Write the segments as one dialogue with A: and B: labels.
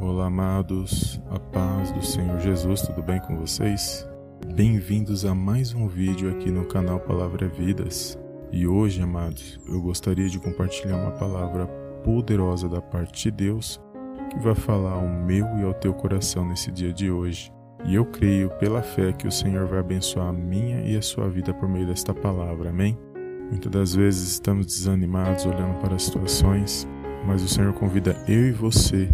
A: Olá, amados, a paz do Senhor Jesus, tudo bem com vocês? Bem-vindos a mais um vídeo aqui no canal Palavra Vidas. E hoje, amados, eu gostaria de compartilhar uma palavra poderosa da parte de Deus que vai falar ao meu e ao teu coração nesse dia de hoje. E eu creio pela fé que o Senhor vai abençoar a minha e a sua vida por meio desta palavra, amém? Muitas das vezes estamos desanimados olhando para as situações, mas o Senhor convida eu e você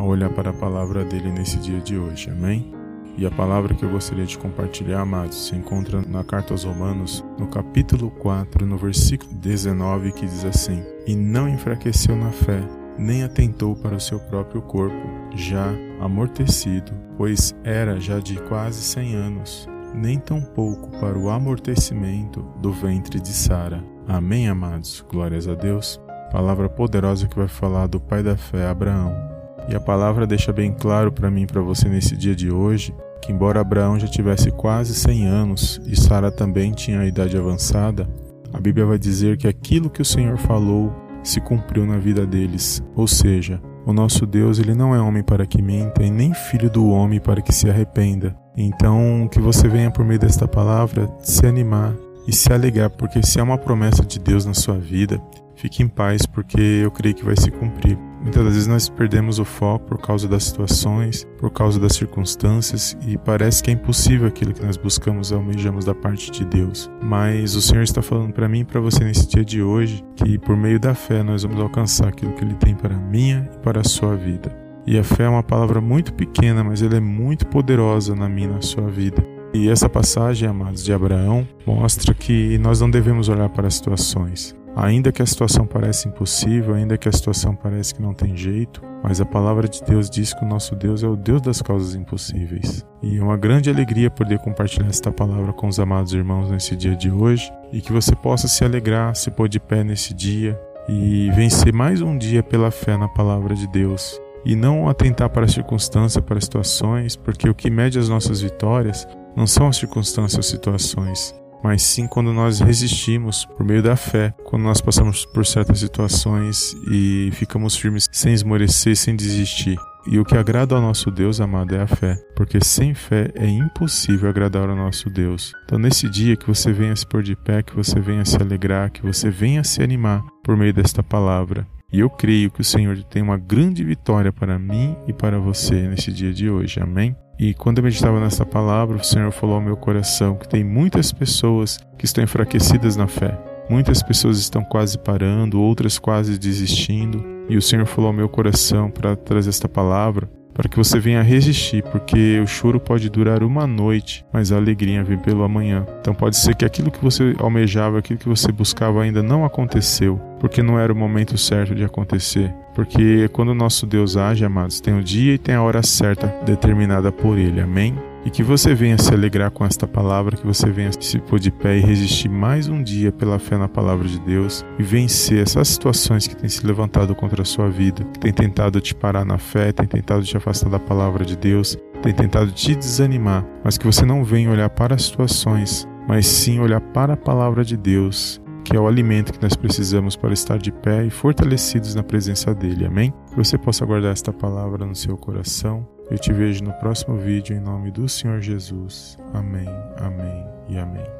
A: a olhar para a palavra dele nesse dia de hoje, amém? E a palavra que eu gostaria de compartilhar, amados, se encontra na carta aos Romanos, no capítulo 4, no versículo 19, que diz assim: E não enfraqueceu na fé, nem atentou para o seu próprio corpo, já amortecido, pois era já de quase cem anos, nem tampouco para o amortecimento do ventre de Sara. Amém, amados? Glórias a Deus. Palavra poderosa que vai falar do pai da fé, Abraão. E a palavra deixa bem claro para mim e para você nesse dia de hoje que, embora Abraão já tivesse quase 100 anos e Sara também tinha a idade avançada, a Bíblia vai dizer que aquilo que o Senhor falou se cumpriu na vida deles. Ou seja, o nosso Deus ele não é homem para que minta e nem filho do homem para que se arrependa. Então, que você venha por meio desta palavra se animar e se alegrar, porque se há uma promessa de Deus na sua vida, fique em paz, porque eu creio que vai se cumprir. Muitas das vezes nós perdemos o foco por causa das situações, por causa das circunstâncias e parece que é impossível aquilo que nós buscamos e almejamos da parte de Deus. Mas o Senhor está falando para mim e para você nesse dia de hoje que por meio da fé nós vamos alcançar aquilo que Ele tem para a minha e para a sua vida. E a fé é uma palavra muito pequena, mas ela é muito poderosa na minha e na sua vida. E essa passagem, amados, de Abraão, mostra que nós não devemos olhar para as situações, Ainda que a situação pareça impossível, ainda que a situação pareça que não tem jeito, mas a palavra de Deus diz que o nosso Deus é o Deus das causas impossíveis. E é uma grande alegria poder compartilhar esta palavra com os amados irmãos nesse dia de hoje e que você possa se alegrar, se pôr de pé nesse dia e vencer mais um dia pela fé na palavra de Deus. E não atentar para a circunstância, para as situações, porque o que mede as nossas vitórias não são as circunstâncias ou situações, mas sim quando nós resistimos por meio da fé, quando nós passamos por certas situações e ficamos firmes sem esmorecer, sem desistir. E o que agrada ao nosso Deus, amado, é a fé, porque sem fé é impossível agradar ao nosso Deus. Então, nesse dia que você venha se pôr de pé, que você venha se alegrar, que você venha se animar por meio desta palavra. E eu creio que o Senhor tem uma grande vitória para mim e para você nesse dia de hoje. Amém? E quando eu meditava nessa palavra, o Senhor falou ao meu coração que tem muitas pessoas que estão enfraquecidas na fé. Muitas pessoas estão quase parando, outras quase desistindo. E o Senhor falou ao meu coração para trazer esta palavra para que você venha resistir, porque o choro pode durar uma noite, mas a alegria vem pelo amanhã. Então pode ser que aquilo que você almejava, aquilo que você buscava ainda não aconteceu, porque não era o momento certo de acontecer. Porque quando o nosso Deus age, amados, tem o dia e tem a hora certa determinada por Ele. Amém? E que você venha se alegrar com esta palavra, que você venha se pôr de pé e resistir mais um dia pela fé na palavra de Deus e vencer essas situações que têm se levantado contra a sua vida, que têm tentado te parar na fé, têm tentado te afastar da palavra de Deus, têm tentado te desanimar, mas que você não venha olhar para as situações, mas sim olhar para a palavra de Deus que é o alimento que nós precisamos para estar de pé e fortalecidos na presença dele. Amém? Que você possa guardar esta palavra no seu coração. Eu te vejo no próximo vídeo em nome do Senhor Jesus. Amém, amém e amém.